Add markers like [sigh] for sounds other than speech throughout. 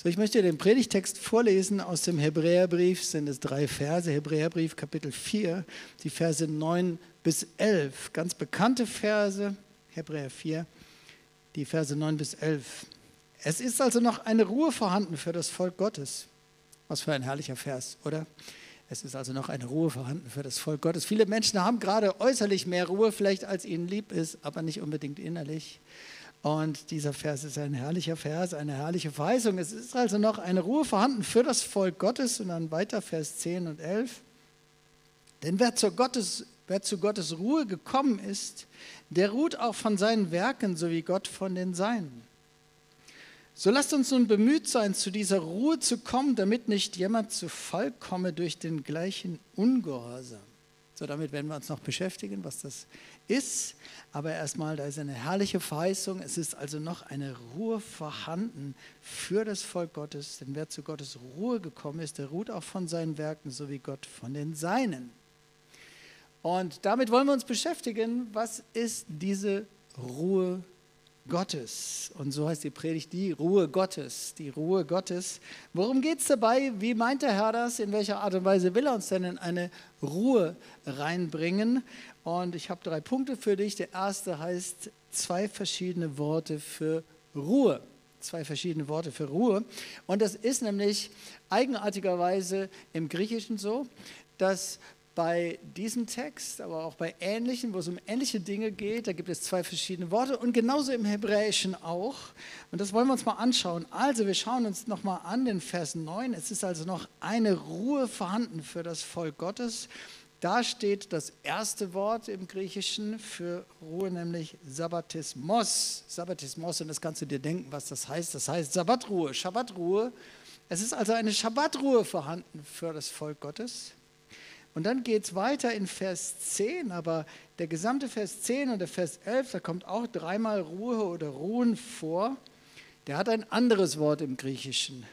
So, ich möchte den Predigtext vorlesen aus dem Hebräerbrief, sind es drei Verse, Hebräerbrief Kapitel 4, die Verse 9 bis 11. Ganz bekannte Verse, Hebräer 4, die Verse 9 bis 11. Es ist also noch eine Ruhe vorhanden für das Volk Gottes. Was für ein herrlicher Vers, oder? Es ist also noch eine Ruhe vorhanden für das Volk Gottes. Viele Menschen haben gerade äußerlich mehr Ruhe, vielleicht als ihnen lieb ist, aber nicht unbedingt innerlich. Und dieser Vers ist ein herrlicher Vers, eine herrliche Verheißung. Es ist also noch eine Ruhe vorhanden für das Volk Gottes. Und dann weiter Vers 10 und 11. Denn wer zu Gottes, wer zu Gottes Ruhe gekommen ist, der ruht auch von seinen Werken, so wie Gott von den Seinen. So lasst uns nun bemüht sein, zu dieser Ruhe zu kommen, damit nicht jemand zu Fall komme durch den gleichen Ungehorsam. So, damit werden wir uns noch beschäftigen, was das ist. Aber erstmal, da ist eine herrliche Verheißung. Es ist also noch eine Ruhe vorhanden für das Volk Gottes. Denn wer zu Gottes Ruhe gekommen ist, der ruht auch von seinen Werken, so wie Gott von den Seinen. Und damit wollen wir uns beschäftigen, was ist diese Ruhe Gottes. Und so heißt die Predigt, die Ruhe Gottes, die Ruhe Gottes. Worum geht es dabei? Wie meint der Herr das? In welcher Art und Weise will er uns denn in eine Ruhe reinbringen? Und ich habe drei Punkte für dich. Der erste heißt zwei verschiedene Worte für Ruhe. Zwei verschiedene Worte für Ruhe. Und das ist nämlich eigenartigerweise im Griechischen so, dass bei diesem Text, aber auch bei ähnlichen, wo es um ähnliche Dinge geht, da gibt es zwei verschiedene Worte und genauso im Hebräischen auch. Und das wollen wir uns mal anschauen. Also wir schauen uns nochmal an den Vers 9. Es ist also noch eine Ruhe vorhanden für das Volk Gottes. Da steht das erste Wort im Griechischen für Ruhe, nämlich Sabbatismos. Sabbatismos, und das kannst du dir denken, was das heißt. Das heißt Sabbatruhe, Schabbatruhe. Es ist also eine Schabbatruhe vorhanden für das Volk Gottes. Und dann geht es weiter in Vers 10, aber der gesamte Vers 10 und der Vers 11, da kommt auch dreimal Ruhe oder Ruhen vor. Der hat ein anderes Wort im Griechischen.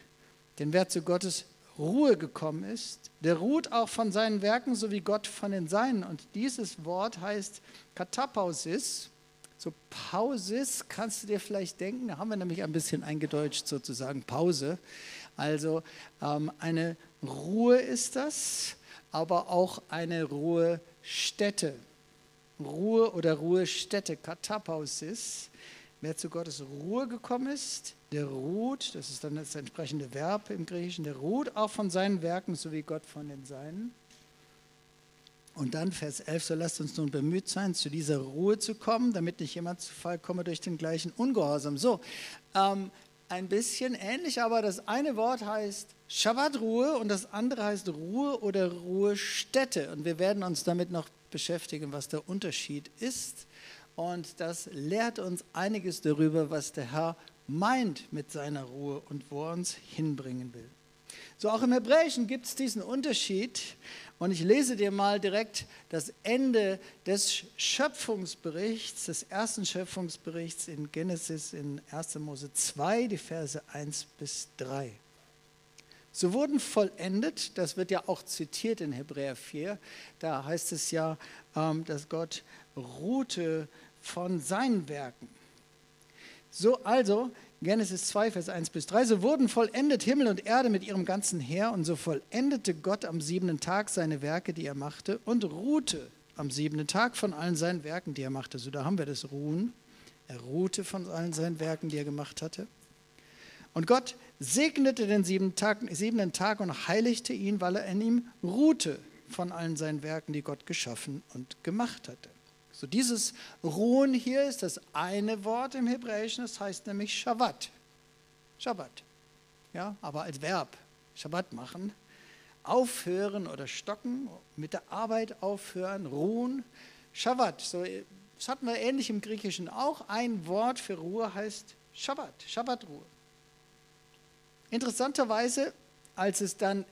Denn wer zu Gottes Ruhe gekommen ist, der ruht auch von seinen Werken, so wie Gott von den Seinen. Und dieses Wort heißt Katapausis. So Pausis kannst du dir vielleicht denken, da haben wir nämlich ein bisschen eingedeutscht sozusagen Pause. Also ähm, eine Ruhe ist das aber auch eine Ruhestätte. Ruhe oder Ruhestätte, Katapausis. Wer zu Gottes Ruhe gekommen ist, der ruht, das ist dann das entsprechende Verb im Griechischen, der ruht auch von seinen Werken, so wie Gott von den Seinen. Und dann Vers 11, so lasst uns nun bemüht sein, zu dieser Ruhe zu kommen, damit nicht jemand zu Fall komme durch den gleichen Ungehorsam. So, ähm, ein bisschen ähnlich, aber das eine Wort heißt Schabbatruhe und das andere heißt Ruhe oder Ruhestätte. Und wir werden uns damit noch beschäftigen, was der Unterschied ist. Und das lehrt uns einiges darüber, was der Herr meint mit seiner Ruhe und wo er uns hinbringen will. So auch im Hebräischen gibt es diesen Unterschied. Und ich lese dir mal direkt das Ende des Schöpfungsberichts, des ersten Schöpfungsberichts in Genesis in 1. Mose 2, die Verse 1 bis 3. So wurden vollendet, das wird ja auch zitiert in Hebräer 4, da heißt es ja, ähm, dass Gott ruhte von seinen Werken. So also Genesis 2, Vers 1 bis 3. So wurden vollendet Himmel und Erde mit ihrem ganzen Heer und so vollendete Gott am siebenten Tag seine Werke, die er machte und ruhte am siebenten Tag von allen seinen Werken, die er machte. So, da haben wir das Ruhen. Er ruhte von allen seinen Werken, die er gemacht hatte. Und Gott segnete den siebenten Tag, siebenten Tag und heiligte ihn, weil er in ihm ruhte von allen seinen Werken, die Gott geschaffen und gemacht hatte. So dieses Ruhen hier ist das eine Wort im Hebräischen, das heißt nämlich Shabbat. Shabbat. Ja, aber als Verb. Shabbat machen. Aufhören oder stocken, mit der Arbeit aufhören, ruhen. Shabbat. So, das hatten wir ähnlich im Griechischen auch. Ein Wort für Ruhe heißt Shabbat. Shabbatruhe. Interessanterweise, als es dann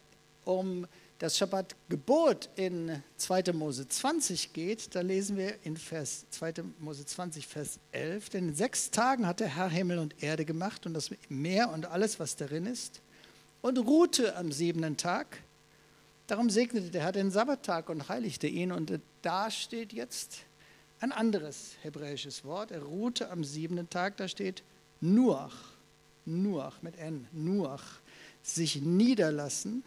um das Schabbatgebot in 2. Mose 20 geht, da lesen wir in Vers 2. Mose 20, Vers 11, denn in sechs Tagen hat der Herr Himmel und Erde gemacht und das Meer und alles, was darin ist, und ruhte am siebenten Tag. Darum segnete der Herr den Sabbattag und heiligte ihn. Und da steht jetzt ein anderes hebräisches Wort. Er ruhte am siebenten Tag, da steht Nuach. Nuach mit N, Nuach, sich niederlassen,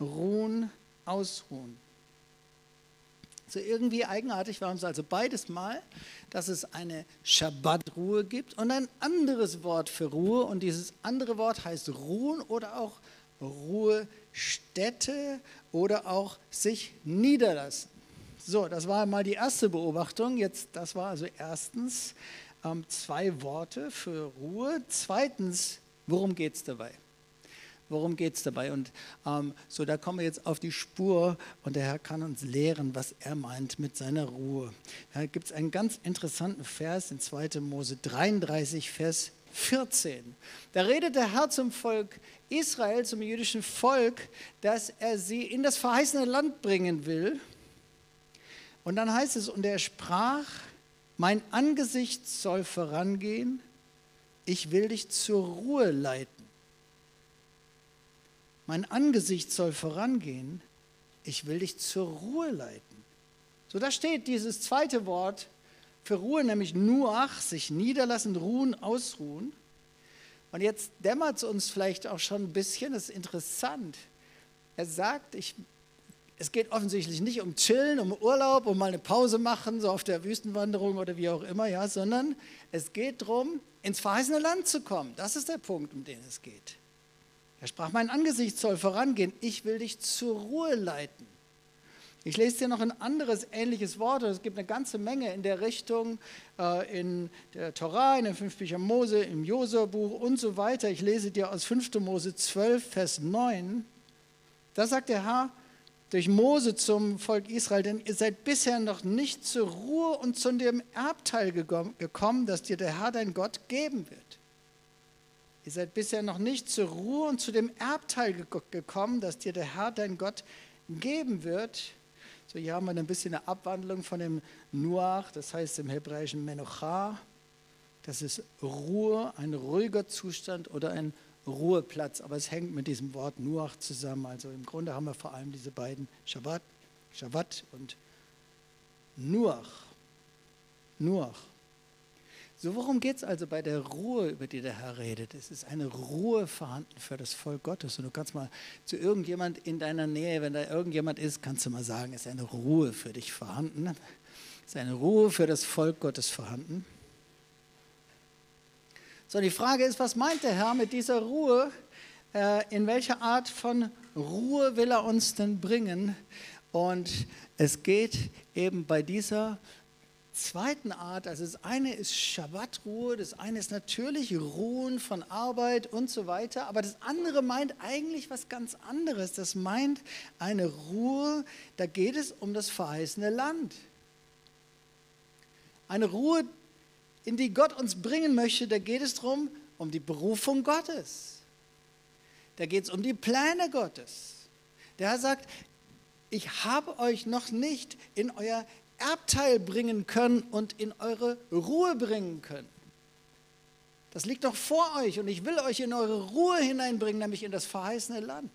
ruhen, ausruhen. So irgendwie eigenartig war uns also beides mal, dass es eine Schabbatruhe gibt und ein anderes Wort für Ruhe und dieses andere Wort heißt ruhen oder auch Ruhestätte oder auch sich niederlassen. So, das war mal die erste Beobachtung. Jetzt, das war also erstens ähm, zwei Worte für Ruhe. Zweitens, worum geht es dabei? Worum geht es dabei? Und ähm, so, da kommen wir jetzt auf die Spur und der Herr kann uns lehren, was er meint mit seiner Ruhe. Da gibt es einen ganz interessanten Vers in 2. Mose 33, Vers 14. Da redet der Herr zum Volk Israel, zum jüdischen Volk, dass er sie in das verheißene Land bringen will. Und dann heißt es, und er sprach, mein Angesicht soll vorangehen, ich will dich zur Ruhe leiten. Mein Angesicht soll vorangehen, ich will dich zur Ruhe leiten. So, da steht dieses zweite Wort für Ruhe, nämlich Nuach, sich niederlassen, ruhen, ausruhen. Und jetzt dämmert es uns vielleicht auch schon ein bisschen, das ist interessant. Er sagt, ich es geht offensichtlich nicht um Chillen, um Urlaub, um mal eine Pause machen, so auf der Wüstenwanderung oder wie auch immer, ja, sondern es geht darum, ins verheißene Land zu kommen. Das ist der Punkt, um den es geht. Er sprach, mein Angesicht soll vorangehen, ich will dich zur Ruhe leiten. Ich lese dir noch ein anderes ähnliches Wort, es gibt eine ganze Menge in der Richtung, äh, in der Torah, in den fünf Büchern Mose, im Josua-Buch und so weiter. Ich lese dir aus 5. Mose 12, Vers 9. Da sagt der Herr, durch Mose zum Volk Israel, denn ihr seid bisher noch nicht zur Ruhe und zu dem Erbteil gekommen, das dir der Herr dein Gott geben wird. Ihr seid bisher noch nicht zur Ruhe und zu dem Erbteil gekommen, das dir der Herr dein Gott geben wird. So, hier haben wir ein bisschen eine Abwandlung von dem Nuach, das heißt im Hebräischen Menocha. Das ist Ruhe, ein ruhiger Zustand oder ein Ruheplatz, aber es hängt mit diesem Wort Nuach zusammen. Also im Grunde haben wir vor allem diese beiden Shabbat, Shabbat und Nuach. Nuach. So, worum geht es also bei der Ruhe, über die der Herr redet? Es ist eine Ruhe vorhanden für das Volk Gottes. Und du kannst mal zu irgendjemand in deiner Nähe, wenn da irgendjemand ist, kannst du mal sagen, ist eine Ruhe für dich vorhanden? Ist eine Ruhe für das Volk Gottes vorhanden? So, die Frage ist, was meint der Herr mit dieser Ruhe? Äh, in welcher Art von Ruhe will er uns denn bringen? Und es geht eben bei dieser zweiten Art, also das eine ist Schabbatruhe, das eine ist natürlich Ruhen von Arbeit und so weiter, aber das andere meint eigentlich was ganz anderes. Das meint eine Ruhe, da geht es um das verheißene Land. Eine Ruhe, in die Gott uns bringen möchte, da geht es darum, um die Berufung Gottes. Da geht es um die Pläne Gottes. Der Herr sagt, ich habe euch noch nicht in euer Erbteil bringen können und in eure Ruhe bringen können. Das liegt noch vor euch und ich will euch in eure Ruhe hineinbringen, nämlich in das verheißene Land.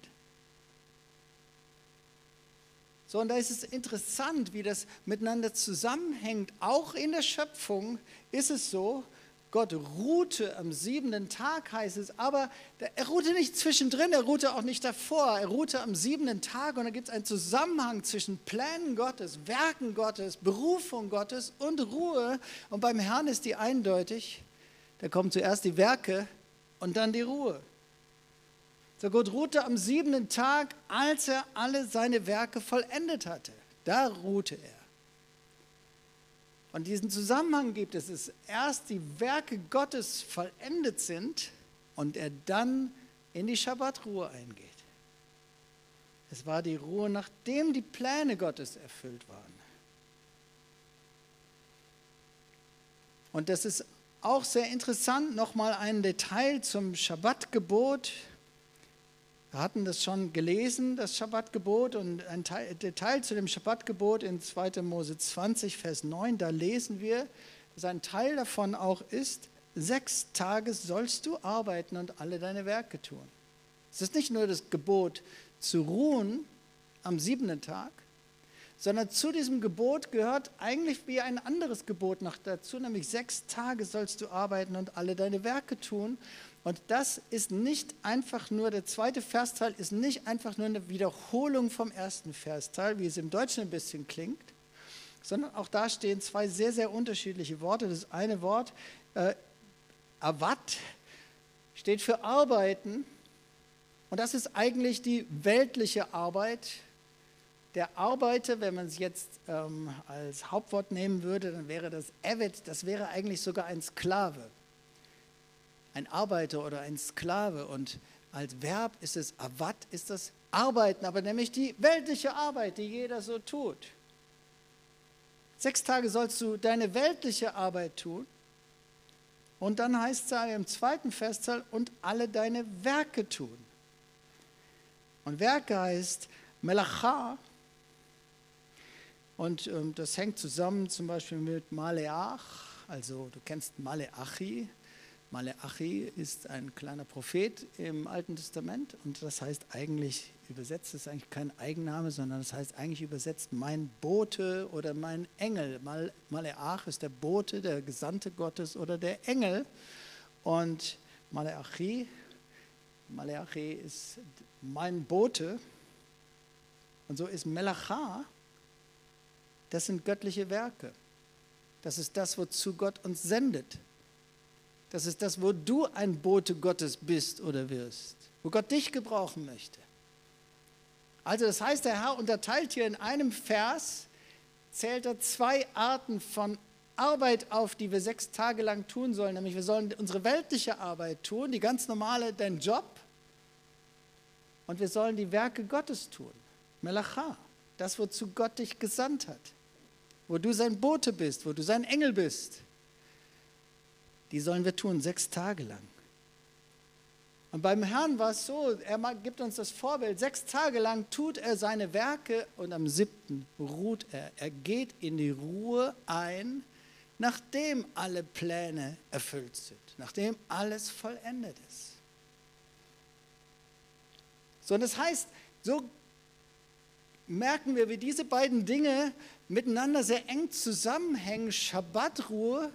So, und da ist es interessant, wie das miteinander zusammenhängt. Auch in der Schöpfung ist es so, Gott ruhte am siebenten Tag, heißt es, aber er ruhte nicht zwischendrin, er ruhte auch nicht davor, er ruhte am siebenten Tag und da gibt es einen Zusammenhang zwischen Plänen Gottes, Werken Gottes, Berufung Gottes und Ruhe. Und beim Herrn ist die eindeutig, da kommen zuerst die Werke und dann die Ruhe. So Gott ruhte am siebenten Tag, als er alle seine Werke vollendet hatte. Da ruhte er. Und diesen Zusammenhang gibt es, dass erst die Werke Gottes vollendet sind und er dann in die Schabbatruhe eingeht. Es war die Ruhe, nachdem die Pläne Gottes erfüllt waren. Und das ist auch sehr interessant, nochmal ein Detail zum Schabbatgebot. Wir hatten das schon gelesen, das Schabbatgebot, und ein Teil, Detail zu dem Schabbatgebot in 2. Mose 20, Vers 9, da lesen wir, dass ein Teil davon auch ist, sechs Tage sollst du arbeiten und alle deine Werke tun. Es ist nicht nur das Gebot zu ruhen am siebten Tag, sondern zu diesem Gebot gehört eigentlich wie ein anderes Gebot noch dazu, nämlich sechs Tage sollst du arbeiten und alle deine Werke tun. Und das ist nicht einfach nur, der zweite Versteil ist nicht einfach nur eine Wiederholung vom ersten Versteil, wie es im Deutschen ein bisschen klingt, sondern auch da stehen zwei sehr, sehr unterschiedliche Worte. Das eine Wort, äh, Avat, steht für Arbeiten. Und das ist eigentlich die weltliche Arbeit. Der Arbeiter, wenn man es jetzt ähm, als Hauptwort nehmen würde, dann wäre das Evet, das wäre eigentlich sogar ein Sklave ein Arbeiter oder ein Sklave. Und als Verb ist es Avat, ist das Arbeiten, aber nämlich die weltliche Arbeit, die jeder so tut. Sechs Tage sollst du deine weltliche Arbeit tun. Und dann heißt es im zweiten Festteil, und alle deine Werke tun. Und Werke heißt Melacha. Und ähm, das hängt zusammen zum Beispiel mit Maleach. Also du kennst Maleachi, Maleachi ist ein kleiner Prophet im Alten Testament und das heißt eigentlich, übersetzt ist eigentlich kein Eigenname, sondern das heißt eigentlich übersetzt mein Bote oder mein Engel. Mal, Maleach ist der Bote, der Gesandte Gottes oder der Engel und Maleachi, Maleachi ist mein Bote und so ist Melacha, das sind göttliche Werke. Das ist das, wozu Gott uns sendet. Das ist das, wo du ein Bote Gottes bist oder wirst, wo Gott dich gebrauchen möchte. Also das heißt, der Herr unterteilt hier in einem Vers, zählt er zwei Arten von Arbeit auf, die wir sechs Tage lang tun sollen. Nämlich wir sollen unsere weltliche Arbeit tun, die ganz normale, dein Job. Und wir sollen die Werke Gottes tun. Melacha, das, wozu Gott dich gesandt hat. Wo du sein Bote bist, wo du sein Engel bist die sollen wir tun, sechs Tage lang. Und beim Herrn war es so, er gibt uns das Vorbild, sechs Tage lang tut er seine Werke und am siebten ruht er. Er geht in die Ruhe ein, nachdem alle Pläne erfüllt sind, nachdem alles vollendet ist. So, und das heißt, so merken wir, wie diese beiden Dinge miteinander sehr eng zusammenhängen. Schabbatruhe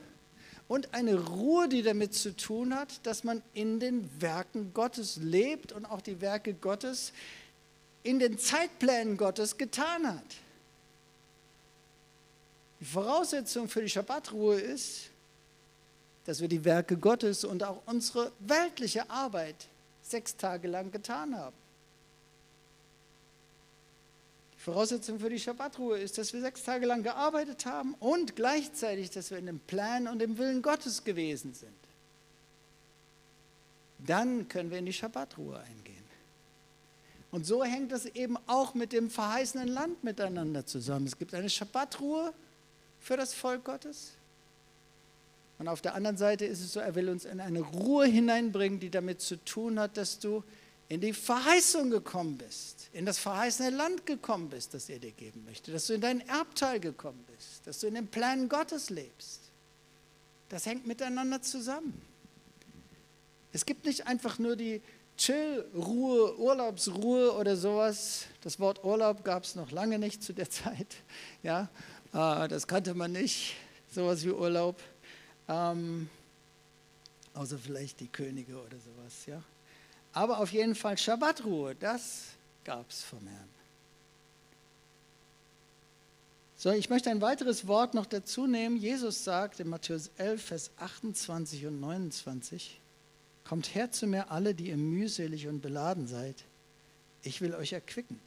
und eine Ruhe, die damit zu tun hat, dass man in den Werken Gottes lebt und auch die Werke Gottes in den Zeitplänen Gottes getan hat. Die Voraussetzung für die Schabbatruhe ist, dass wir die Werke Gottes und auch unsere weltliche Arbeit sechs Tage lang getan haben. Voraussetzung für die Schabbatruhe ist, dass wir sechs Tage lang gearbeitet haben und gleichzeitig, dass wir in dem Plan und dem Willen Gottes gewesen sind. Dann können wir in die Schabbatruhe eingehen. Und so hängt es eben auch mit dem verheißenen Land miteinander zusammen. Es gibt eine Schabbatruhe für das Volk Gottes. Und auf der anderen Seite ist es so, er will uns in eine Ruhe hineinbringen, die damit zu tun hat, dass du in die Verheißung gekommen bist, in das verheißene Land gekommen bist, das er dir geben möchte, dass du in dein Erbteil gekommen bist, dass du in den Plänen Gottes lebst. Das hängt miteinander zusammen. Es gibt nicht einfach nur die Chill-Ruhe, Urlaubsruhe oder sowas. Das Wort Urlaub gab es noch lange nicht zu der [laughs] Zeit. Ja, äh, das kannte man nicht, sowas wie Urlaub. Ähm, außer vielleicht die Könige oder sowas. Ja. Aber auf jeden Fall Schabbatruhe, das gab es vom Herrn. So, ich möchte ein weiteres Wort noch dazu nehmen. Jesus sagt in Matthäus 11, Vers 28 und 29, Kommt her zu mir alle, die ihr mühselig und beladen seid. Ich will euch erquicken.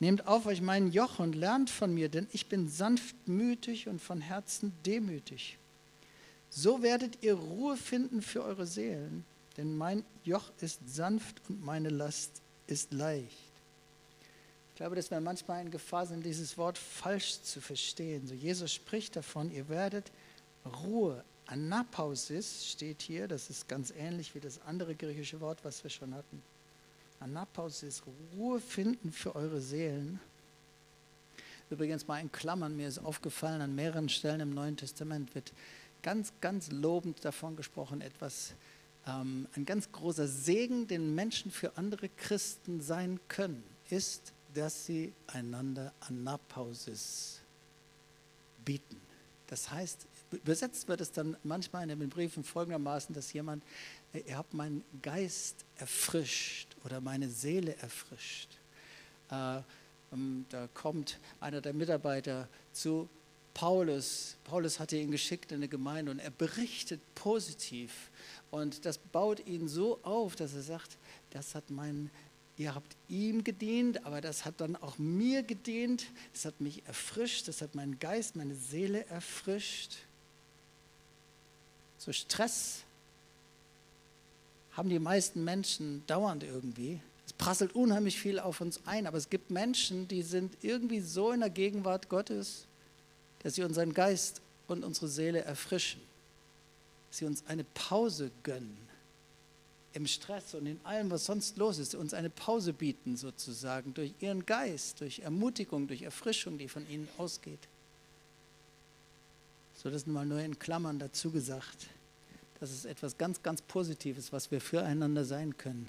Nehmt auf euch mein Joch und lernt von mir, denn ich bin sanftmütig und von Herzen demütig. So werdet ihr Ruhe finden für eure Seelen denn mein Joch ist sanft und meine Last ist leicht. Ich glaube, dass wir manchmal in Gefahr sind, dieses Wort falsch zu verstehen. So Jesus spricht davon, ihr werdet Ruhe. Anapausis steht hier, das ist ganz ähnlich wie das andere griechische Wort, was wir schon hatten. Anapausis, Ruhe finden für eure Seelen. Übrigens mal in Klammern, mir ist aufgefallen, an mehreren Stellen im Neuen Testament wird ganz, ganz lobend davon gesprochen, etwas ähm, ein ganz großer Segen, den Menschen für andere Christen sein können, ist, dass sie einander Anapausis bieten. Das heißt, übersetzt wird es dann manchmal in den Briefen folgendermaßen, dass jemand ihr habt meinen Geist erfrischt oder meine Seele erfrischt. Äh, ähm, da kommt einer der Mitarbeiter zu Paulus. Paulus hatte ihn geschickt in eine Gemeinde und er berichtet positiv. Und das baut ihn so auf, dass er sagt, das hat mein, ihr habt ihm gedient, aber das hat dann auch mir gedient. Das hat mich erfrischt, das hat meinen Geist, meine Seele erfrischt. So Stress haben die meisten Menschen dauernd irgendwie. Es prasselt unheimlich viel auf uns ein, aber es gibt Menschen, die sind irgendwie so in der Gegenwart Gottes, dass sie unseren Geist und unsere Seele erfrischen. Sie uns eine Pause gönnen im Stress und in allem, was sonst los ist, uns eine Pause bieten sozusagen durch ihren Geist, durch Ermutigung, durch Erfrischung, die von ihnen ausgeht. So das mal nur in Klammern dazu gesagt. Das ist etwas ganz, ganz Positives, was wir füreinander sein können.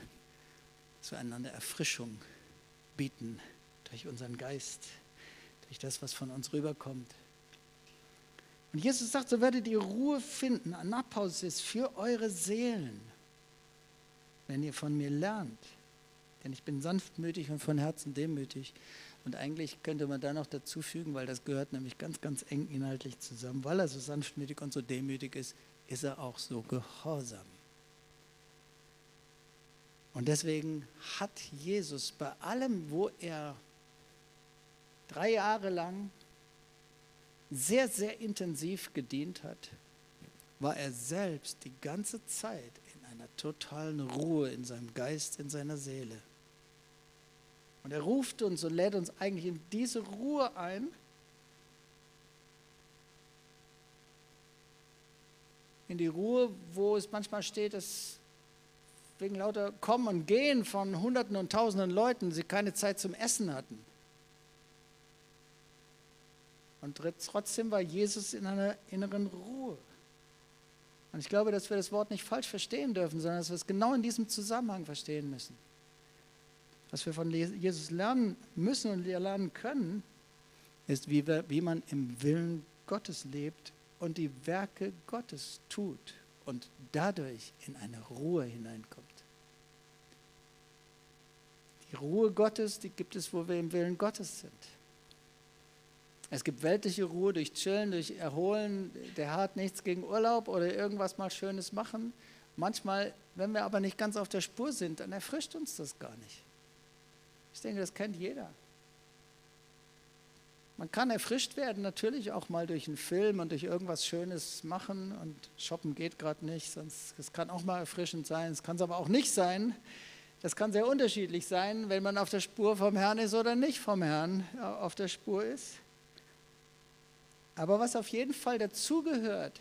Zueinander Erfrischung bieten durch unseren Geist, durch das, was von uns rüberkommt. Und Jesus sagt, so werdet ihr Ruhe finden. Anapausis für eure Seelen, wenn ihr von mir lernt. Denn ich bin sanftmütig und von Herzen demütig. Und eigentlich könnte man da noch dazu fügen, weil das gehört nämlich ganz, ganz eng inhaltlich zusammen. Weil er so sanftmütig und so demütig ist, ist er auch so gehorsam. Und deswegen hat Jesus bei allem, wo er drei Jahre lang sehr, sehr intensiv gedient hat, war er selbst die ganze Zeit in einer totalen Ruhe in seinem Geist, in seiner Seele. Und er ruft uns und lädt uns eigentlich in diese Ruhe ein, in die Ruhe, wo es manchmal steht, dass wegen lauter Kommen und Gehen von Hunderten und Tausenden Leuten sie keine Zeit zum Essen hatten. Und trotzdem war Jesus in einer inneren Ruhe. Und ich glaube, dass wir das Wort nicht falsch verstehen dürfen, sondern dass wir es genau in diesem Zusammenhang verstehen müssen. Was wir von Jesus lernen müssen und lernen können, ist, wie, wir, wie man im Willen Gottes lebt und die Werke Gottes tut und dadurch in eine Ruhe hineinkommt. Die Ruhe Gottes, die gibt es, wo wir im Willen Gottes sind. Es gibt weltliche Ruhe durch Chillen, durch Erholen. Der hat nichts gegen Urlaub oder irgendwas mal Schönes machen. Manchmal, wenn wir aber nicht ganz auf der Spur sind, dann erfrischt uns das gar nicht. Ich denke, das kennt jeder. Man kann erfrischt werden, natürlich auch mal durch einen Film und durch irgendwas Schönes machen. Und shoppen geht gerade nicht, sonst es kann auch mal erfrischend sein. Es kann es aber auch nicht sein. Das kann sehr unterschiedlich sein, wenn man auf der Spur vom Herrn ist oder nicht vom Herrn auf der Spur ist. Aber was auf jeden Fall dazugehört,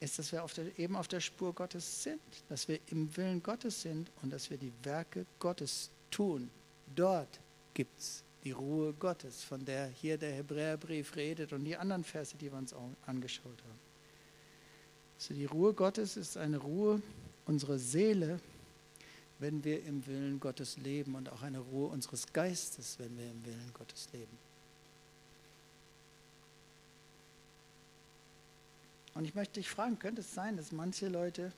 ist, dass wir auf der, eben auf der Spur Gottes sind, dass wir im Willen Gottes sind und dass wir die Werke Gottes tun. Dort gibt es die Ruhe Gottes, von der hier der Hebräerbrief redet und die anderen Verse, die wir uns auch angeschaut haben. Also die Ruhe Gottes ist eine Ruhe unserer Seele, wenn wir im Willen Gottes leben und auch eine Ruhe unseres Geistes, wenn wir im Willen Gottes leben. Und ich möchte dich fragen, könnte es sein, dass manche Leute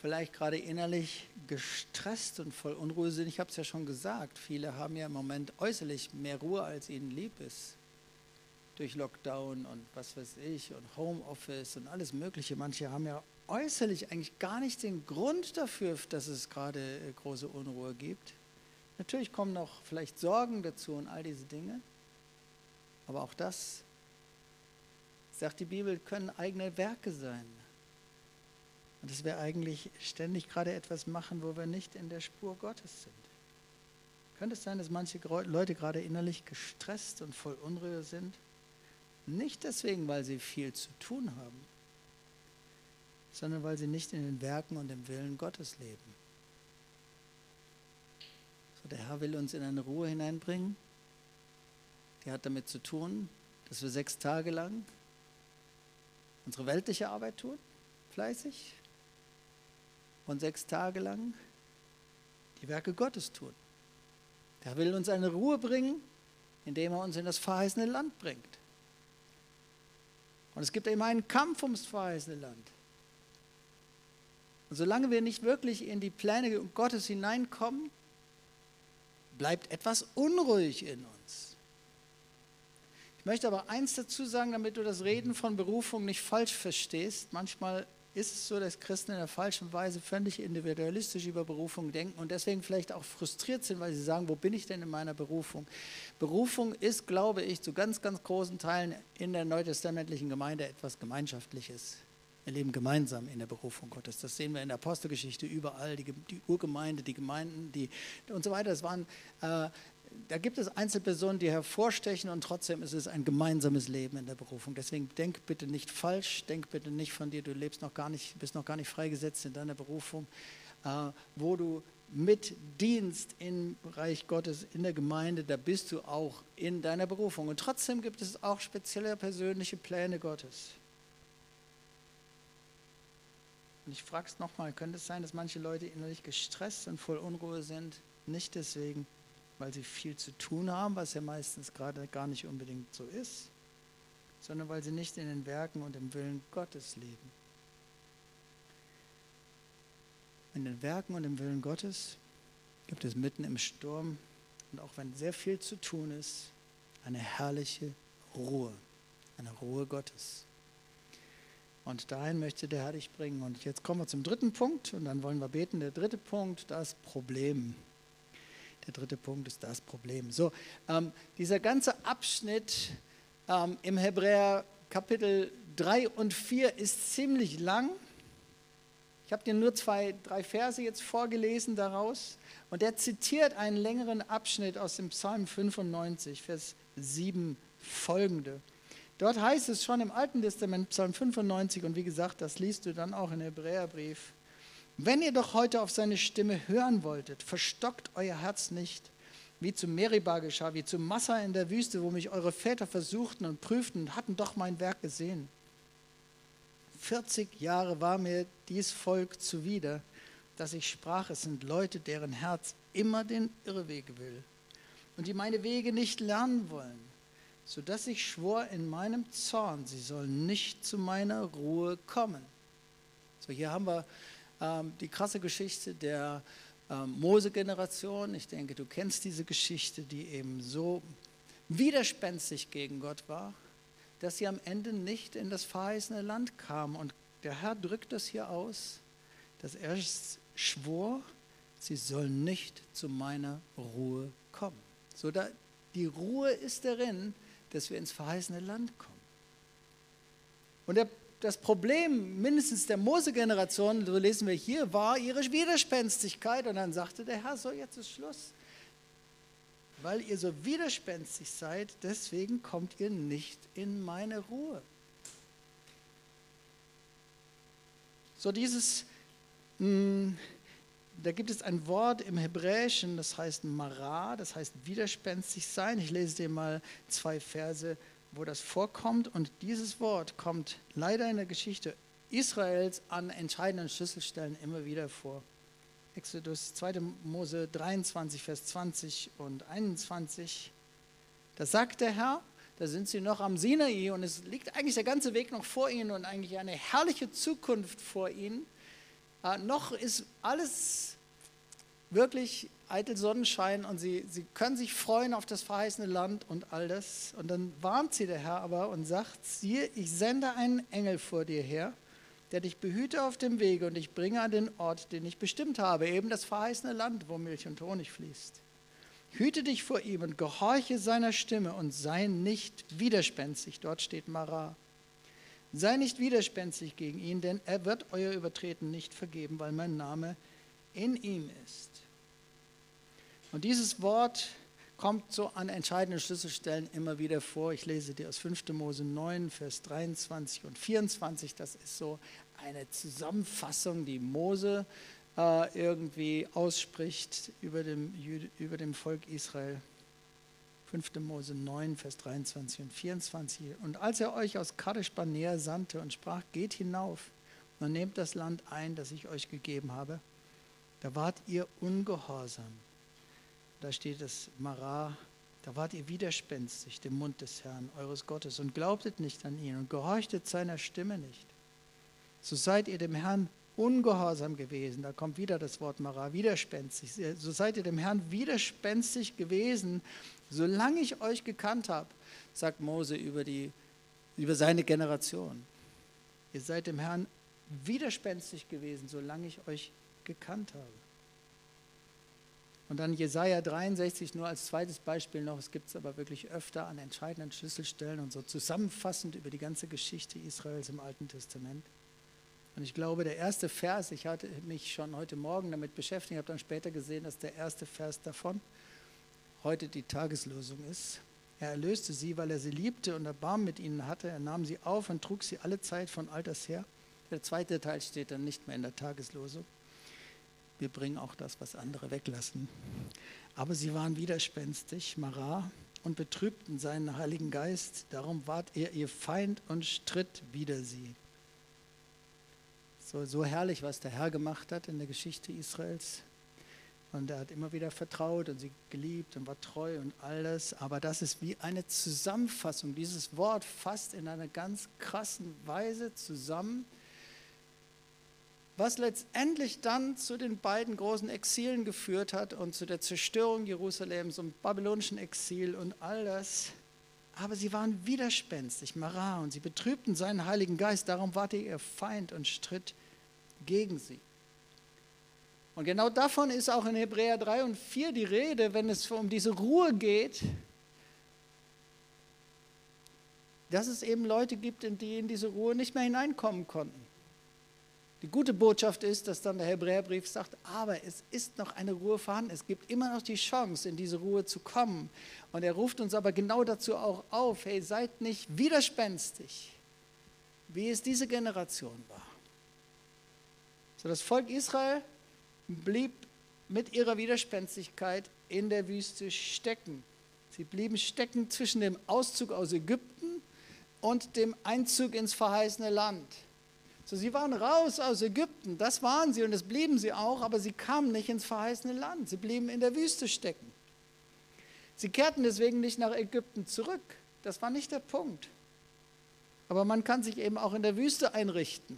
vielleicht gerade innerlich gestresst und voll Unruhe sind? Ich habe es ja schon gesagt, viele haben ja im Moment äußerlich mehr Ruhe, als ihnen lieb ist. Durch Lockdown und was weiß ich und Homeoffice und alles Mögliche. Manche haben ja äußerlich eigentlich gar nicht den Grund dafür, dass es gerade äh, große Unruhe gibt. Natürlich kommen noch vielleicht Sorgen dazu und all diese Dinge. Aber auch das sagt die Bibel, können eigene Werke sein. Und dass wir eigentlich ständig gerade etwas machen, wo wir nicht in der Spur Gottes sind. Könnte es sein, dass manche Leute gerade innerlich gestresst und voll Unruhe sind? Nicht deswegen, weil sie viel zu tun haben, sondern weil sie nicht in den Werken und im Willen Gottes leben. So, der Herr will uns in eine Ruhe hineinbringen. Die hat damit zu tun, dass wir sechs Tage lang unsere weltliche Arbeit tun, fleißig, und sechs Tage lang die Werke Gottes tun. Er will uns eine Ruhe bringen, indem er uns in das verheißene Land bringt. Und es gibt immer einen Kampf ums verheißene Land. Und solange wir nicht wirklich in die Pläne Gottes hineinkommen, bleibt etwas unruhig in uns. Ich möchte aber eins dazu sagen, damit du das Reden von Berufung nicht falsch verstehst. Manchmal ist es so, dass Christen in der falschen Weise völlig individualistisch über Berufung denken und deswegen vielleicht auch frustriert sind, weil sie sagen, wo bin ich denn in meiner Berufung? Berufung ist, glaube ich, zu ganz, ganz großen Teilen in der neutestamentlichen Gemeinde etwas Gemeinschaftliches. Wir leben gemeinsam in der Berufung Gottes. Das sehen wir in der Apostelgeschichte überall, die, die Urgemeinde, die Gemeinden die, und so weiter. Es waren, äh, da gibt es Einzelpersonen, die hervorstechen und trotzdem ist es ein gemeinsames Leben in der Berufung. Deswegen denk bitte nicht falsch, denk bitte nicht von dir, du lebst noch gar nicht, bist noch gar nicht freigesetzt in deiner Berufung, äh, wo du mit Dienst im Reich Gottes in der Gemeinde, da bist du auch in deiner Berufung. Und trotzdem gibt es auch spezielle persönliche Pläne Gottes. Und ich frage es nochmal, könnte es sein, dass manche Leute innerlich gestresst und voll Unruhe sind? Nicht deswegen, weil sie viel zu tun haben, was ja meistens gerade gar nicht unbedingt so ist, sondern weil sie nicht in den Werken und im Willen Gottes leben. In den Werken und im Willen Gottes gibt es mitten im Sturm und auch wenn sehr viel zu tun ist, eine herrliche Ruhe, eine Ruhe Gottes. Und dahin möchte der Herr dich bringen. Und jetzt kommen wir zum dritten Punkt und dann wollen wir beten. Der dritte Punkt, das Problem. Der dritte Punkt ist das Problem. So, ähm, dieser ganze Abschnitt ähm, im Hebräer Kapitel 3 und 4 ist ziemlich lang. Ich habe dir nur zwei, drei Verse jetzt vorgelesen daraus. Und er zitiert einen längeren Abschnitt aus dem Psalm 95, Vers 7 folgende. Dort heißt es schon im Alten Testament, Psalm 95, und wie gesagt, das liest du dann auch in Hebräerbrief. Wenn ihr doch heute auf seine Stimme hören wolltet, verstockt euer Herz nicht, wie zu Meribah geschah, wie zu Massa in der Wüste, wo mich eure Väter versuchten und prüften und hatten doch mein Werk gesehen. 40 Jahre war mir dies Volk zuwider, dass ich sprach, es sind Leute, deren Herz immer den Irrweg will und die meine Wege nicht lernen wollen sodass ich schwor in meinem Zorn, sie sollen nicht zu meiner Ruhe kommen. So, hier haben wir ähm, die krasse Geschichte der ähm, Mose-Generation. Ich denke, du kennst diese Geschichte, die eben so widerspenstig gegen Gott war, dass sie am Ende nicht in das verheißene Land kamen. Und der Herr drückt das hier aus, dass er schwor, sie sollen nicht zu meiner Ruhe kommen. So, da, die Ruhe ist darin, dass wir ins verheißene Land kommen. Und der, das Problem mindestens der Mose-Generation, so lesen wir hier, war ihre Widerspenstigkeit. Und dann sagte der Herr, so jetzt ist Schluss. Weil ihr so widerspenstig seid, deswegen kommt ihr nicht in meine Ruhe. So dieses, hm, da gibt es ein Wort im Hebräischen, das heißt Mara, das heißt widerspenstig sein. Ich lese dir mal zwei Verse, wo das vorkommt. Und dieses Wort kommt leider in der Geschichte Israels an entscheidenden Schlüsselstellen immer wieder vor. Exodus 2. Mose 23, Vers 20 und 21. Da sagt der Herr, da sind sie noch am Sinai und es liegt eigentlich der ganze Weg noch vor ihnen und eigentlich eine herrliche Zukunft vor ihnen. Äh, noch ist alles wirklich eitel Sonnenschein und sie, sie können sich freuen auf das verheißene Land und all das. Und dann warnt sie der Herr aber und sagt, siehe, ich sende einen Engel vor dir her, der dich behüte auf dem Wege und ich bringe an den Ort, den ich bestimmt habe, eben das verheißene Land, wo Milch und Honig fließt. Hüte dich vor ihm und gehorche seiner Stimme und sei nicht widerspenstig. Dort steht Mara. Sei nicht widerspenstig gegen ihn, denn er wird euer Übertreten nicht vergeben, weil mein Name in ihm ist. Und dieses Wort kommt so an entscheidenden Schlüsselstellen immer wieder vor. Ich lese dir aus 5. Mose 9, Vers 23 und 24. Das ist so eine Zusammenfassung, die Mose äh, irgendwie ausspricht über dem, über dem Volk Israel. 5. Mose 9, Vers 23 und 24. Und als er euch aus Kadesh Barnea sandte und sprach, geht hinauf und nehmt das Land ein, das ich euch gegeben habe, da wart ihr ungehorsam. Da steht das Mara, da wart ihr widerspenstig dem Mund des Herrn, eures Gottes, und glaubtet nicht an ihn und gehorchtet seiner Stimme nicht. So seid ihr dem Herrn ungehorsam gewesen. Da kommt wieder das Wort Mara, widerspenstig. So seid ihr dem Herrn widerspenstig gewesen, solange ich euch gekannt habe, sagt Mose über, die, über seine Generation. Ihr seid dem Herrn widerspenstig gewesen, solange ich euch gekannt habe. Und dann Jesaja 63 nur als zweites Beispiel noch. Es gibt es aber wirklich öfter an entscheidenden Schlüsselstellen und so zusammenfassend über die ganze Geschichte Israels im Alten Testament. Und ich glaube, der erste Vers, ich hatte mich schon heute Morgen damit beschäftigt, habe dann später gesehen, dass der erste Vers davon heute die Tageslosung ist. Er erlöste sie, weil er sie liebte und Erbarmen mit ihnen hatte. Er nahm sie auf und trug sie alle Zeit von alters her. Der zweite Teil steht dann nicht mehr in der Tageslosung. Wir bringen auch das, was andere weglassen. Aber sie waren widerspenstig, Mara, und betrübten seinen Heiligen Geist. Darum ward er ihr Feind und stritt wider sie. So, so herrlich, was der Herr gemacht hat in der Geschichte Israels. Und er hat immer wieder vertraut und sie geliebt und war treu und alles. Aber das ist wie eine Zusammenfassung. Dieses Wort fasst in einer ganz krassen Weise zusammen, was letztendlich dann zu den beiden großen Exilen geführt hat und zu der Zerstörung Jerusalems und babylonischen Exil und all das. Aber sie waren widerspenstig, Mara, und sie betrübten seinen Heiligen Geist. Darum warte ihr Feind und stritt gegen sie. Und genau davon ist auch in Hebräer 3 und 4 die Rede, wenn es um diese Ruhe geht, dass es eben Leute gibt, die in diese Ruhe nicht mehr hineinkommen konnten. Die gute Botschaft ist, dass dann der Hebräerbrief sagt, aber es ist noch eine Ruhe vorhanden. Es gibt immer noch die Chance, in diese Ruhe zu kommen. Und er ruft uns aber genau dazu auch auf, hey, seid nicht widerspenstig, wie es diese Generation war. So das Volk Israel blieb mit ihrer Widerspenstigkeit in der Wüste stecken. Sie blieben stecken zwischen dem Auszug aus Ägypten und dem Einzug ins verheißene Land. So, sie waren raus aus Ägypten, das waren sie und das blieben sie auch, aber sie kamen nicht ins verheißene Land. Sie blieben in der Wüste stecken. Sie kehrten deswegen nicht nach Ägypten zurück. Das war nicht der Punkt. Aber man kann sich eben auch in der Wüste einrichten.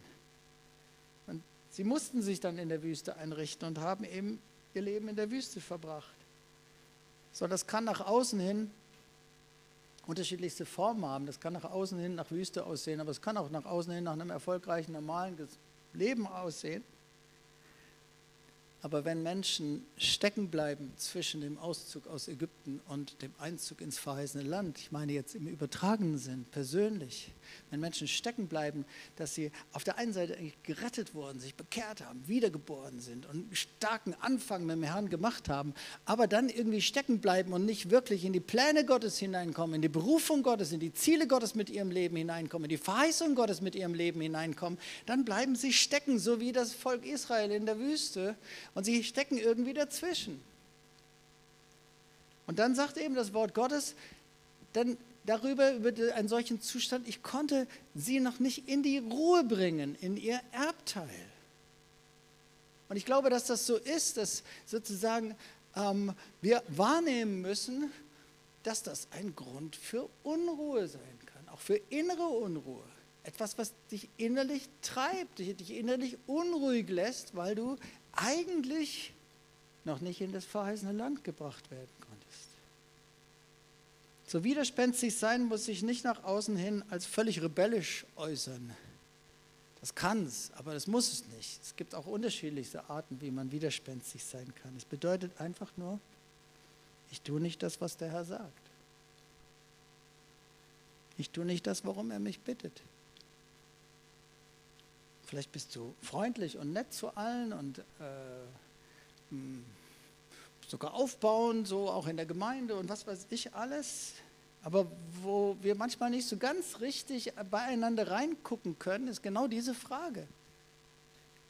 Und sie mussten sich dann in der Wüste einrichten und haben eben ihr Leben in der Wüste verbracht. So, das kann nach außen hin unterschiedlichste Formen haben. Das kann nach außen hin nach Wüste aussehen, aber es kann auch nach außen hin nach einem erfolgreichen, normalen Leben aussehen. Aber wenn Menschen stecken bleiben zwischen dem Auszug aus Ägypten und dem Einzug ins verheißene Land, ich meine jetzt im übertragenen Sinn, persönlich, wenn Menschen stecken bleiben, dass sie auf der einen Seite gerettet wurden, sich bekehrt haben, wiedergeboren sind und einen starken Anfang mit dem Herrn gemacht haben, aber dann irgendwie stecken bleiben und nicht wirklich in die Pläne Gottes hineinkommen, in die Berufung Gottes, in die Ziele Gottes mit ihrem Leben hineinkommen, in die Verheißung Gottes mit ihrem Leben hineinkommen, dann bleiben sie stecken, so wie das Volk Israel in der Wüste und sie stecken irgendwie dazwischen. Und dann sagt eben das Wort Gottes, dann darüber, über einen solchen Zustand, ich konnte sie noch nicht in die Ruhe bringen, in ihr Erbteil. Und ich glaube, dass das so ist, dass sozusagen ähm, wir wahrnehmen müssen, dass das ein Grund für Unruhe sein kann, auch für innere Unruhe. Etwas, was dich innerlich treibt, dich innerlich unruhig lässt, weil du eigentlich noch nicht in das verheißene Land gebracht werden konntest. So widerspenstig sein muss sich nicht nach außen hin als völlig rebellisch äußern. Das kann es, aber das muss es nicht. Es gibt auch unterschiedlichste Arten, wie man widerspenstig sein kann. Es bedeutet einfach nur, ich tue nicht das, was der Herr sagt. Ich tue nicht das, worum er mich bittet. Vielleicht bist du freundlich und nett zu allen und äh, hm, sogar aufbauend, so auch in der Gemeinde und was weiß ich alles. Aber wo wir manchmal nicht so ganz richtig beieinander reingucken können, ist genau diese Frage.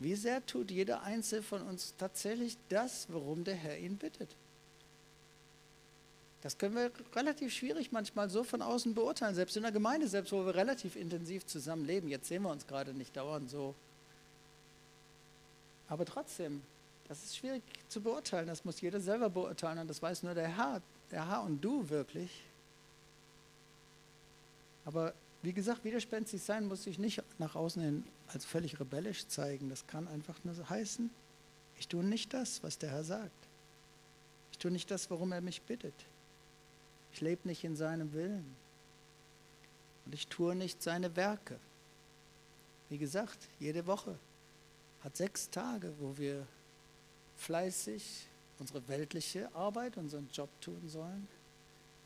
Wie sehr tut jeder Einzelne von uns tatsächlich das, worum der Herr ihn bittet? Das können wir relativ schwierig manchmal so von außen beurteilen, selbst in der Gemeinde, selbst wo wir relativ intensiv zusammenleben. Jetzt sehen wir uns gerade nicht dauernd so. Aber trotzdem, das ist schwierig zu beurteilen. Das muss jeder selber beurteilen und das weiß nur der Herr, der Herr und du wirklich. Aber Wie gesagt, widerspenstig sein muss sich nicht nach außen hin als völlig rebellisch zeigen. Das kann einfach nur heißen, ich tue nicht das, was der Herr sagt. Ich tue nicht das, worum er mich bittet. Ich lebe nicht in seinem Willen. Und ich tue nicht seine Werke. Wie gesagt, jede Woche hat sechs Tage, wo wir fleißig unsere weltliche Arbeit, unseren Job tun sollen.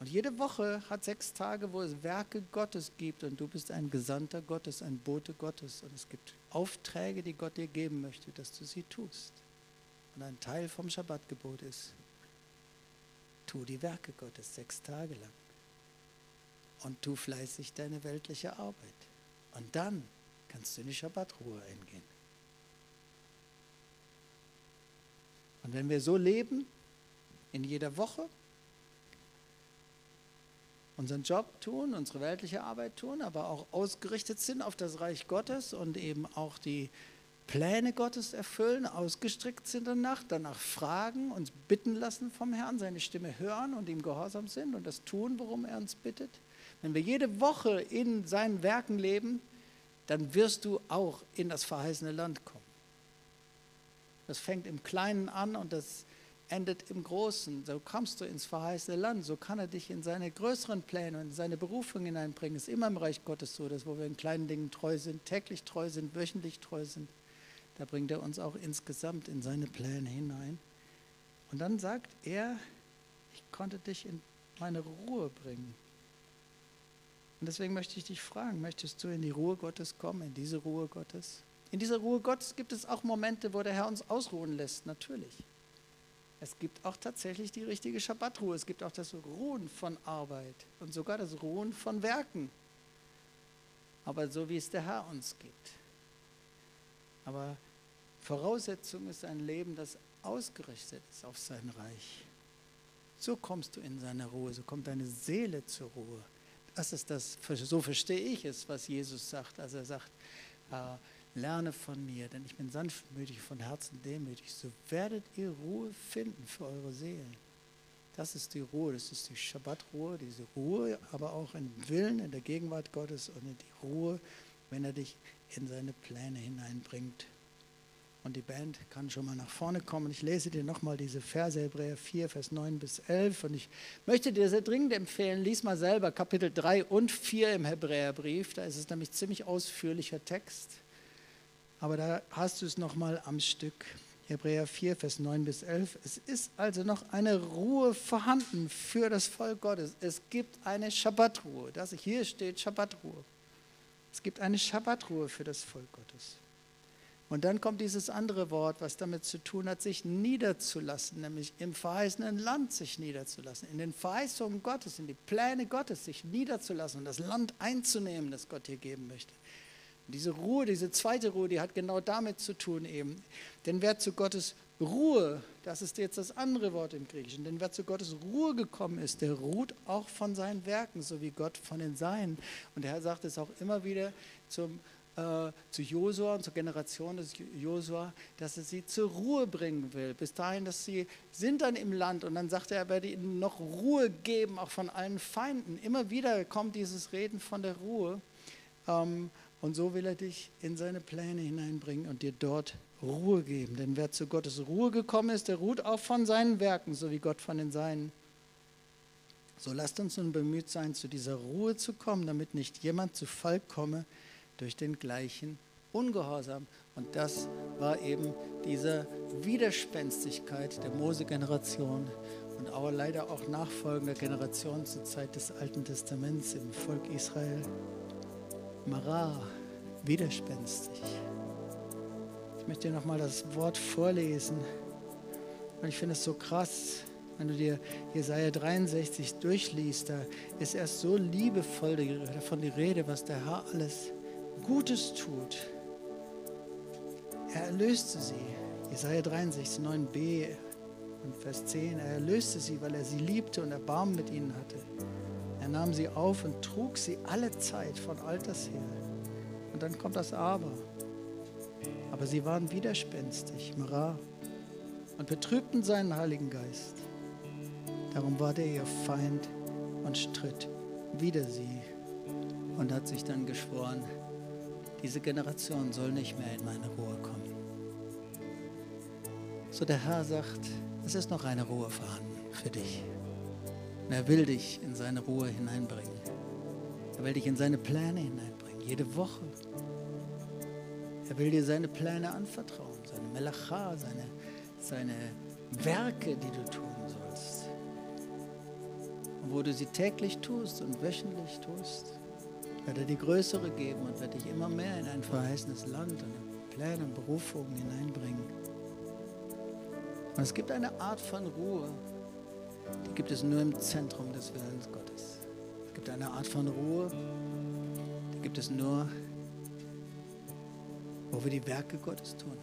Und jede Woche hat sechs Tage, wo es Werke Gottes gibt und du bist ein Gesandter Gottes, ein Bote Gottes. Und es gibt Aufträge, die Gott dir geben möchte, dass du sie tust. Und ein Teil vom Schabbatgebot ist, tu die Werke Gottes sechs Tage lang. Und tu fleißig deine weltliche Arbeit. Und dann kannst du in die Schabbatruhe eingehen. Und wenn wir so leben, in jeder Woche, unseren Job tun, unsere weltliche Arbeit tun, aber auch ausgerichtet sind auf das Reich Gottes und eben auch die Pläne Gottes erfüllen, ausgestrickt sind danach, danach fragen, uns bitten lassen vom Herrn, seine Stimme hören und ihm gehorsam sind und das tun, worum er uns bittet. Wenn wir jede Woche in seinen Werken leben, dann wirst du auch in das verheißene Land kommen. Das fängt im Kleinen an und das endet im Großen. So kommst du ins verheißene Land. So kann er dich in seine größeren Pläne und seine Berufung hineinbringen. Es ist immer im Reich Gottes so, dass wo wir in kleinen Dingen treu sind, täglich treu sind, wöchentlich treu sind, da bringt er uns auch insgesamt in seine Pläne hinein. Und dann sagt er, ich konnte dich in meine Ruhe bringen. Und deswegen möchte ich dich fragen, möchtest du in die Ruhe Gottes kommen, in diese Ruhe Gottes? In dieser Ruhe Gottes gibt es auch Momente, wo der Herr uns ausruhen lässt, natürlich. Es gibt auch tatsächlich die richtige Schabbatruhe. Es gibt auch das Ruhen von Arbeit und sogar das Ruhen von Werken. Aber so wie es der Herr uns gibt. Aber Voraussetzung ist ein Leben, das ausgerichtet ist auf sein Reich. So kommst du in seine Ruhe, so kommt deine Seele zur Ruhe. Das ist das, so verstehe ich es, was Jesus sagt. Also er sagt, äh, lerne von mir, denn ich bin sanftmütig, von Herzen demütig. So werdet ihr Ruhe finden für eure Seelen. Das ist die Ruhe, das ist die Schabbatruhe, diese Ruhe, aber auch im Willen, in der Gegenwart Gottes und in die Ruhe, wenn er dich in seine Pläne hineinbringt. Und die Band kann schon mal nach vorne kommen. Ich lese dir nochmal diese Verse, Hebräer 4, Vers 9 bis 11. Und ich möchte dir sehr dringend empfehlen, lies mal selber Kapitel 3 und 4 im Hebräerbrief. Da ist es nämlich ziemlich ausführlicher Text aber da hast du es nochmal am Stück. Hebräer 4, Vers 9 bis 11. Es ist also noch eine Ruhe vorhanden für das Volk Gottes. Es gibt eine Schabbatruhe. Das hier steht Schabbatruhe. Es gibt eine Schabbatruhe für das Volk Gottes. Und dann kommt dieses andere Wort, was damit zu tun hat, sich niederzulassen, nämlich im verheißenen Land sich niederzulassen, in den Verheißungen Gottes, in die Pläne Gottes sich niederzulassen und das Land einzunehmen, das Gott dir geben möchte. Diese Ruhe, diese zweite Ruhe, die hat genau damit zu tun eben. Denn wer zu Gottes Ruhe, das ist jetzt das andere Wort im Griechischen, denn wer zu Gottes Ruhe gekommen ist, der ruht auch von seinen Werken, so wie Gott von den Seinen. Und der Herr sagt es auch immer wieder zum, äh, zu Josua und zur Generation des Josua, dass er sie zur Ruhe bringen will. Bis dahin, dass sie sind dann im Land und dann sagt er, er werde ihnen noch Ruhe geben, auch von allen Feinden. Immer wieder kommt dieses Reden von der Ruhe. Ähm, und so will er dich in seine Pläne hineinbringen und dir dort Ruhe geben. Denn wer zu Gottes Ruhe gekommen ist, der ruht auch von seinen Werken, so wie Gott von den Seinen. So lasst uns nun bemüht sein, zu dieser Ruhe zu kommen, damit nicht jemand zu Fall komme durch den gleichen Ungehorsam. Und das war eben diese Widerspenstigkeit der Mose-Generation und auch leider auch nachfolgender Generationen zur Zeit des Alten Testaments im Volk Israel. Mara, widerspenstig. Ich möchte dir nochmal das Wort vorlesen. Und ich finde es so krass, wenn du dir Jesaja 63 durchliest, da ist erst so liebevoll davon die Rede, was der Herr alles Gutes tut. Er erlöste sie. Jesaja 63, 9b und Vers 10. Er erlöste sie, weil er sie liebte und Erbarmen mit ihnen hatte. Er nahm sie auf und trug sie alle Zeit von Alters her. Und dann kommt das Aber. Aber sie waren widerspenstig, Mara, und betrübten seinen Heiligen Geist. Darum war der ihr Feind und stritt wider sie. und hat sich dann geschworen, diese Generation soll nicht mehr in meine Ruhe kommen. So der Herr sagt, es ist noch eine Ruhe vorhanden für dich. Und er will dich in seine Ruhe hineinbringen. Er will dich in seine Pläne hineinbringen, jede Woche. Er will dir seine Pläne anvertrauen, seine Melacha, seine, seine Werke, die du tun sollst. Und wo du sie täglich tust und wöchentlich tust, wird er dir größere geben und wird dich immer mehr in ein verheißenes Land und in Pläne und Berufungen hineinbringen. Und es gibt eine Art von Ruhe, die gibt es nur im Zentrum des Willens Gottes. Es gibt eine Art von Ruhe, die gibt es nur, wo wir die Werke Gottes tun.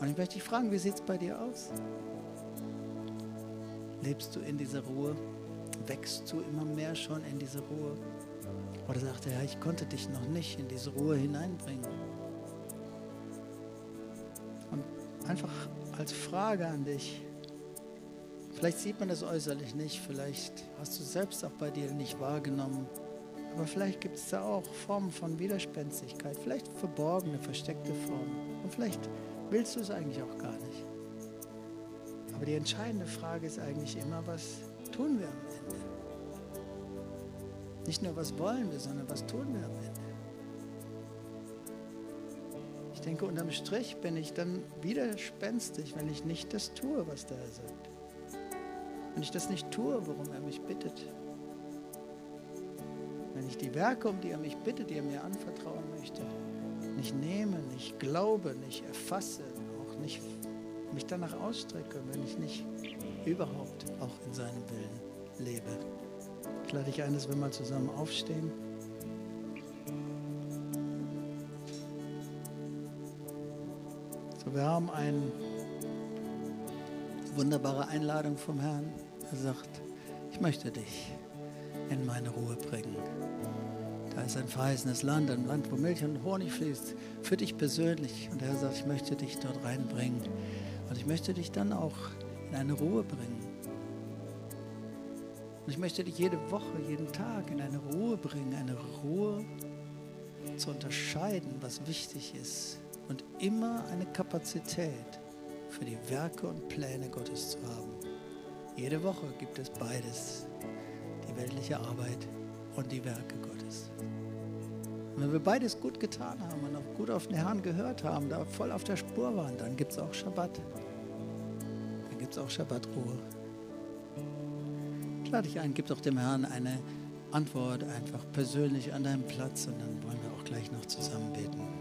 Und ich möchte dich fragen, wie sieht es bei dir aus? Lebst du in dieser Ruhe? Wächst du immer mehr schon in diese Ruhe? Oder sagt er, ja, ich konnte dich noch nicht in diese Ruhe hineinbringen? Und einfach als Frage an dich, vielleicht sieht man das äußerlich nicht, vielleicht hast du es selbst auch bei dir nicht wahrgenommen, aber vielleicht gibt es da auch Formen von Widerspenstigkeit, vielleicht verborgene, versteckte Formen. Und vielleicht willst du es eigentlich auch gar nicht. Aber die entscheidende Frage ist eigentlich immer, was tun wir am Ende? Nicht nur, was wollen wir, sondern was tun wir am Ende? Ich denke, unterm Strich bin ich dann widerspenstig, wenn ich nicht das tue, was Herr sagt. Wenn ich das nicht tue, worum er mich bittet. Wenn ich die Werke, um die er mich bittet, die er mir anvertrauen möchte, nicht nehme, nicht glaube, nicht erfasse, auch nicht mich danach ausstrecke, wenn ich nicht überhaupt auch in seinem Willen lebe. Ich lade dich ein, dass wir mal zusammen aufstehen. So, wir haben eine wunderbare Einladung vom Herrn. Er sagt, ich möchte dich in meine Ruhe bringen. Da ist ein verheißenes Land, ein Land, wo Milch und Honig fließt, für dich persönlich. Und er sagt, ich möchte dich dort reinbringen. Und ich möchte dich dann auch in eine Ruhe bringen. Und ich möchte dich jede Woche, jeden Tag in eine Ruhe bringen, eine Ruhe zu unterscheiden, was wichtig ist. Und immer eine Kapazität für die Werke und Pläne Gottes zu haben. Jede Woche gibt es beides, die weltliche Arbeit und die Werke Gottes. Und wenn wir beides gut getan haben und auch gut auf den Herrn gehört haben, da voll auf der Spur waren, dann gibt es auch Schabbat. Dann gibt es auch Schabbatruhe. Ich lade dich ein, gib doch dem Herrn eine Antwort einfach persönlich an deinem Platz und dann wollen wir auch gleich noch zusammen beten.